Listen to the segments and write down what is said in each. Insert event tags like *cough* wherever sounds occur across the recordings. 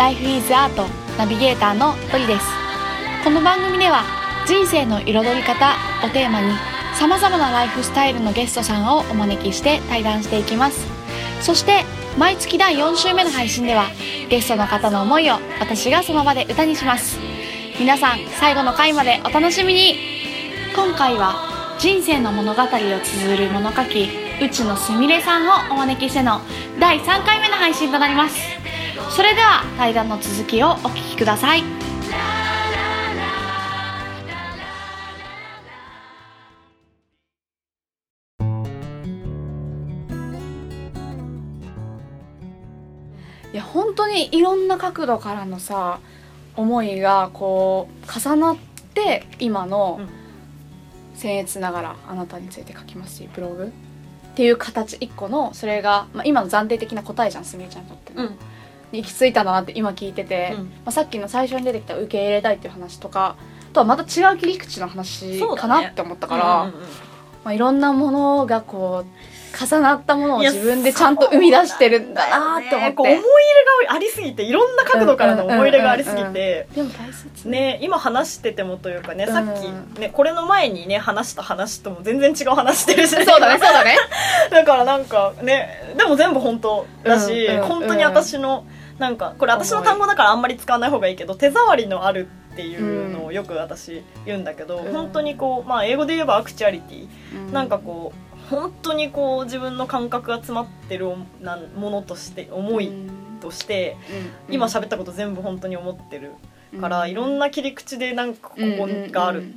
Life is Art ナビゲーターのトリです。この番組では人生の彩り方をテーマにさまざまなライフスタイルのゲストさんをお招きして対談していきます。そして毎月第4週目の配信ではゲストの方の思いを私がその場で歌にします。皆さん最後の回までお楽しみに。今回は人生の物語を綴る物書き内野すみれさんをお招きしての第3回目の配信となります。それでは対談の続きをお聞きください。いや本当にいろんな角度からのさ思いがこう重なって今のうん。僭越ながらあなたについて書きますしブログっていう形一個のそれが、まあ、今の暫定的な答えじゃんすみれちゃんにとっての、うんに行き着いたなって今聞いてて、うん。まあ、さっきの最初に出てきた受け入れたいっていう話とかとはまた違う切り口の話かなって思ったから、うんうんうん。まあ、いろんなものがこう重なったものを自分でちゃんと生み出してるんだなって思って、こう思い入れがありすぎていろんな角度からの思い入れがありすぎて。でも大切。ね今話しててもというかねうん。さっきねこれの前にね話した話とも全然違う話してるし。そうだねそうだね。*laughs* だからなんかねでも全部本当だし、うんうん。本当に私のなんかこれ私の単語だからあんまり使わない方がいいけど手触りのあるっていうのをよく私言うんだけど、うん。本当にこうまあ英語で言えばアクチュアリティ、なんかこう本当にこう自分の感覚が詰まってるものとして思いとして、今喋ったこと全部本当に思ってるから、いろんなな切り口でなんかここがある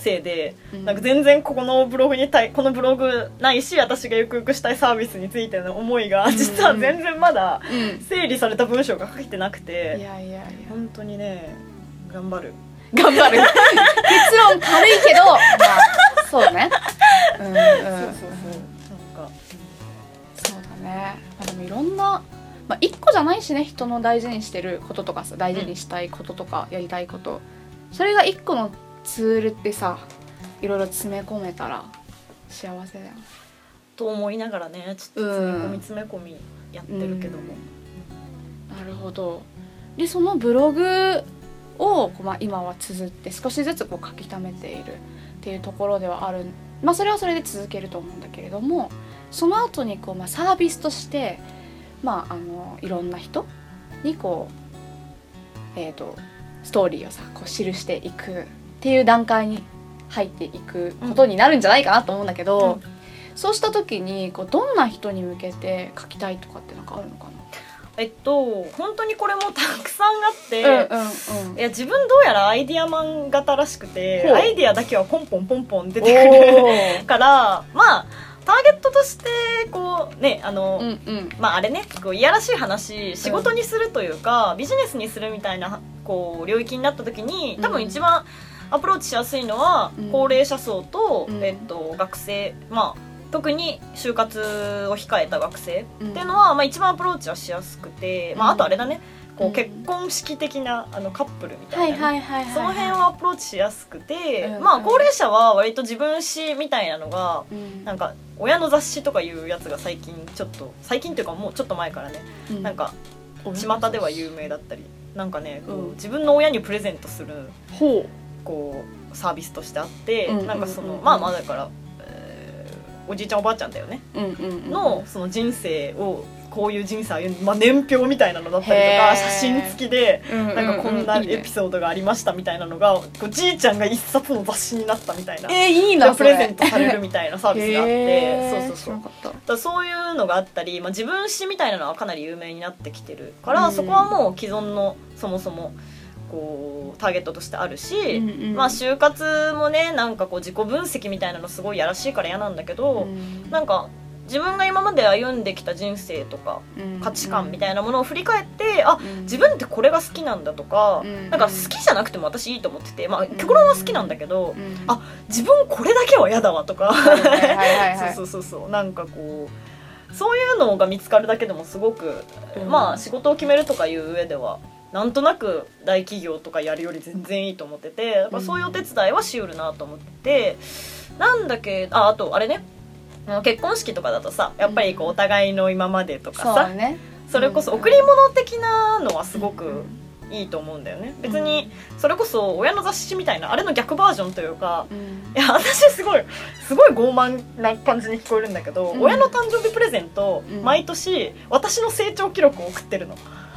せいで、うん。なんか全然ここのブログに対このブログないし私がゆくゆくしたいサービスについての思いが実は全然まだうん。整理された文章が書けてなくいてやいやいや。本当にね頑張る。頑張る。*laughs* 結論軽いけどまあそうね。うんうん。そうそうそう。なんか。そうだね、まあ、でもいろんなまあ一個じゃないしね人の大事にしてることとかさ大事にしたいこととかやりたいこと。それが一個のツールってさいろいろ詰め込めたら幸せだよね。と思いながらねちょっと詰め込み詰め込みやってるけども、なるほど。でそのブログをこう、まあ、今は綴って少しずつこう書き溜めているっていうところではある。まあそれはそれで続けると思うんだけれどもその後にこう、まあ、サービスとしてまああのいろんな人にこうえっ、とストーリーをさこう記していくっていう段階に入っていくことになるんじゃないかなと思うんだけど、そうした時にこうどんな人に向けて書きたいとかってなんかあるのかえっと本当にこれもたくさんあって、な、うんうん。いや自分どうやらアイディアマン型らしくてアイディアだけはポンポンポンポン出てくる *laughs* からまあターゲットとしてこうねあの、うんうん。まああれねこういやらしい話仕事にするというか、ビジネスにするみたいなこう領域になった時に多分一番アプローチしやすいのは、うん。高齢者層と、うん。えっと、学生まあ特に就活を控えた学生うん。っていうのは、まあ、一番アプローチはしやすくて、まあ、あとあれだね。こううん。結婚式的なあのカップルみたいなその辺はアプローチしやすくて、うんまあ高齢者は割と自分史みたいなのがうん。なんか親の雑誌とかいうやつが最近ちょっと最近っていうかもうちょっと前からね、うん。なんか巷では有名だったり。なんかねこううん。自分の親にプレゼントするほこうサービスとしてあって、うんなんかその、うんまあまあだから、えーおじいちゃんおばあちゃんだよね、う、うんうんうん、のその人生をこういう人生歩んまあ、年表みたいなのだったりとか写真付きでななんかこんなエピソードがありましたみたいなのがこうじいちゃんが一冊の雑誌になったみたいな、えー、いいながプレゼントされるみたいなサービスがあって。そうそうそう。だそういうのがあったり、まあ、自分史みたいなのはかなり有名になってきてるから、うん。そこはもう既存のそもそもこうターゲットとしてあるし、うんうん。まあ就活もねなんかこう自己分析みたいなのすごいやらしいから嫌なんだけど、うん。なんか自分が今まで歩んできた人生とか価値観みたいなものを振り返って、あうん。自分ってこれが好きなんだとか、うん。なんか好きじゃなくても私いいと思ってて、まあ、極論は好きなんだけど、うん。あ自分これだけは嫌だわとか、*laughs* そうそうそうそう。なんかこうそういうのが見つかるだけでもすごく、うん。まあ仕事を決めるとかいう上ではなんとなく大企業とかやるより全然いいと思っててだからそういうお手伝いはしうるなと思ってて、なんだけああとあれね。結婚式とかだとさやっぱりこうお互いの今までとかさ、ね。それこそ贈り物的なのはすごくいいと思うんだよね。別にそれこそ親の雑誌みたいなあれの逆バージョンというか、うん、いや私すごいすごい傲慢な感じに聞こえるんだけど、うん、親の誕生日プレゼント、うん、毎年私の成長記録を送ってるの。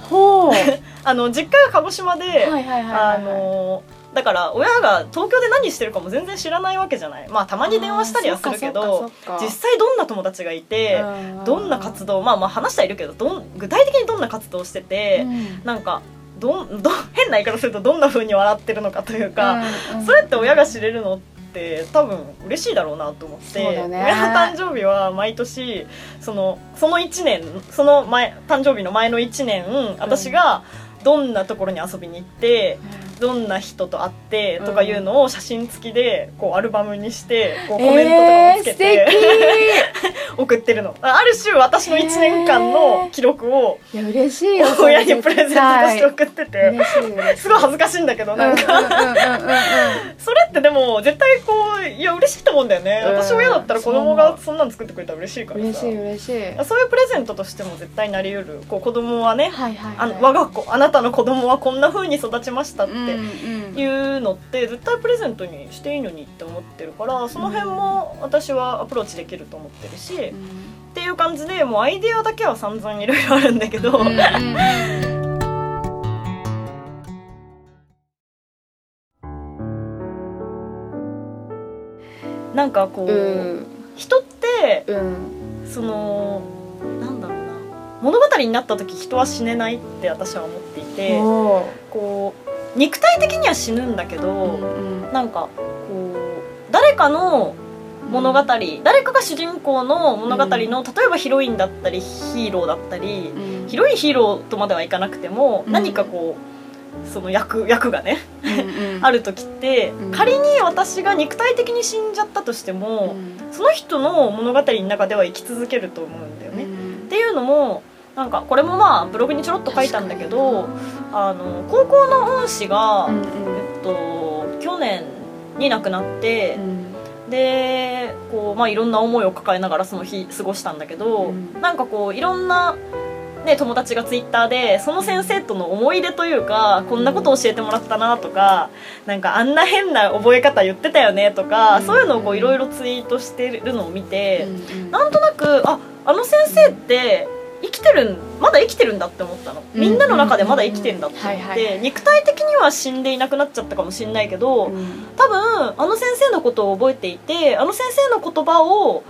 ほう。*laughs* あの実家が鹿児島であのだから親が東京で何してるかも全然知らないわけじゃない。まあたまに電話したりはするけど実際どんな友達がいてどんな活動まあまあ話してはいるけどどん具体的にどんな活動してて、うん、なんかどど変な言い方するとどんなふうに笑ってるのかというか、うんうん、それって親が知れるのって多分嬉しいだろうなと思って、ね、親の誕生日は毎年そのその1年その前誕生日の前の1年私がどんなところに遊びに行って。うんどんな人と会ってとかいうのを写真付きでこうアルバムにしてこうコメントとかもつけて、えー、*laughs* 送ってるの。ある種私の1年間の記録をいや嬉しいよ親にプレゼントとして送ってて。すごい恥ずかしいんだけどなんか。それってでも絶対こういや嬉しいと思うんだよね。私親だったら子供がそんなの作ってくれたら嬉しいからさ。嬉しい嬉しい。そういうプレゼントとしても絶対なりうる。こう子供はね、はいはいはい、あの我が子あなたの子供はこんなふうに育ちましたって、うんいうのって絶対プレゼントにしていいのにって思ってるからその辺も私はアプローチできると思ってるし、っていう感じでもうアイデアだけは散々いろいろあるんだけど。なんかこう、うん、人って、うん、そのなんだろうな。物語になった時人は死ねないって私は思っていてこう肉体的には死ぬんだけど、うんうん、なんかこう誰かの物語、うん、誰かが主人公の物語の、例えばヒロインだったりヒーローだったり、うん、ヒロインヒーローとまではいかなくても、うん、何かこうその役役がね、ある時って、仮に私が肉体的に死んじゃったとしても、その人の物語の中では生き続けると思うんだよね。っていうのもなんかこれもまあブログにちょろっと書いたんだけどあの高校の恩師が、うんうん、えっと、去年に亡くなって、うん、でこう、まあ、いろんな思いを抱えながらその日過ごしたんだけど、うん、なんかこういろんな。ね、友達がツイッターでその先生との思い出というかこんなこと教えてもらったなとかなんかあんな変な覚え方言ってたよねとか、そういうのをいろいろツイートしてるのを見て、なんとなくああの先生って生きてるまだ生きてるんだって思ったの。みんなの中でまだ生きてるんだって思って肉体的には死んでいなくなっちゃったかもしれないけど、多分あの先生のことを覚えていてあの先生の言葉を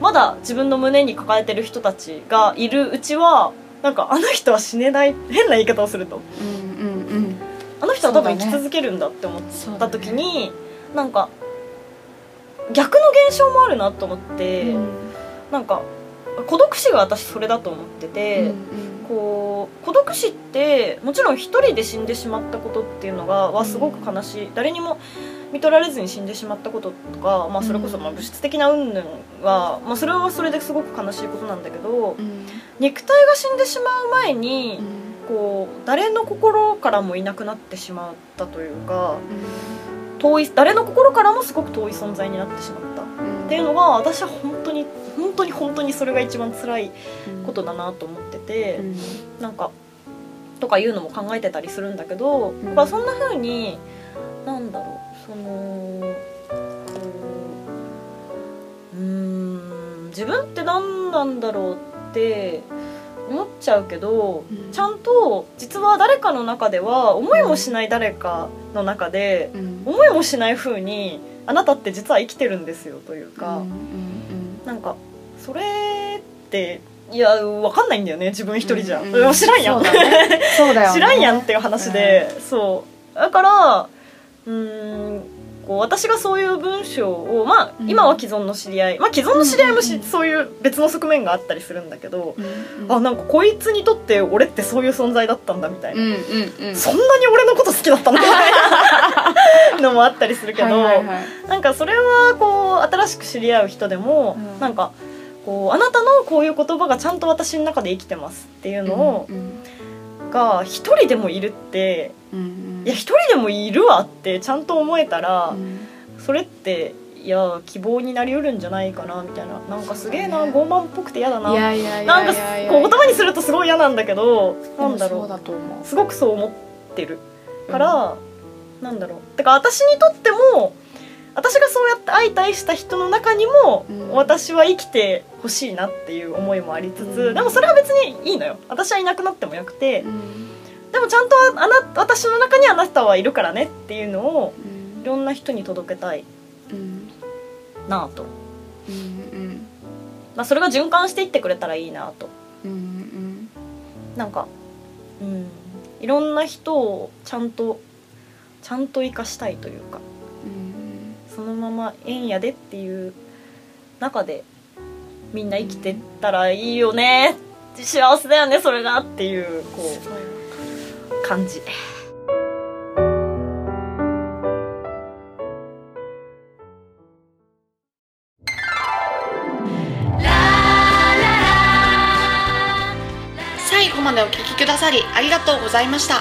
まだ自分の胸に抱えてる人たちがいるうちはなんかあの人は死ねない変な言い方をすると、うんうんうん、あの人は多分生き続けるんだって思った時に、ね、なんか逆の現象もあるなと思って、うん、なんか孤独死が私それだと思ってて、こう孤独死ってもちろん一人で死んでしまったことっていうのがはすごく悲しい、誰にも見取られずに死んでしまったこととか、まあ、それこそまあ物質的な云々は、まあ、それはそれですごく悲しいことなんだけど、うん、肉体が死んでしまう前に、うん、こう誰の心からもいなくなってしまったというか、うん、遠い誰の心からもすごく遠い存在になってしまった、っていうのが私は本当に本当にそれが一番辛いことだなと思ってて、うん、なんかとかいうのも考えてたりするんだけど、うん、まあそんな風になんだろうそのうん自分って何なんだろうって思っちゃうけど、うん、ちゃんと実は誰かの中では思いもしない誰かの中で、うん、思いもしない風にあなたって実は生きてるんですよというか、うん、なんかそれっていや分かんないんだよね自分一人じゃ、うんうん、知らんやん、そうだよ、ね、*laughs* 知らんやんっていう話で、うん、そう。だからうんこう私がそういう文章をまあ、今は既存の知り合い。まあ既存の知り合いもし、そういう別の側面があったりするんだけど、うんうん、あなんかこいつにとって俺ってそういう存在だったんだみたいな、うんうんうん、そんなに俺のこと好きだったんだみたいなのもあったりするけど、はいはいはい、なんかそれはこう新しく知り合う人でも、うん、なんかこうあなたのこういう言葉がちゃんと私の中で生きてますっていうのを、うんうん、が一人でもいるって、うんうん、いや一人でもいるわってちゃんと思えたら、うん、それってや希望になりうるんじゃないかなみたいな。なんかすげえな傲慢っぽくて嫌だな。なんかこう言葉にするとすごい嫌なんだけどなんだろそうすごくそう思ってるから、なんだろう。てか私にとっても私がそうやって相対した人の中にも、うん。私は生きてほしいなっていう思いもありつつ、うん。でもそれは別にいいのよ。私はいなくなってもよくて、うん。でもちゃんとあな私の中にあなたはいるからねっていうのをいろんな人に届けたいうん。なぁと、まあ、それが循環していってくれたらいいなと。うなんかうん。いろんな人をちゃんとちゃんと生かしたいというか。うんそのまま縁やでっていう中でみんな生きてったらいいよね幸せだよねそれがっていうこう感じ最後までお聞きくださりありがとうございました。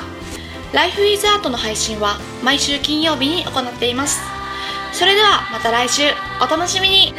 Life is Art の配信は毎週金曜日に行っています。それではまた来週お楽しみに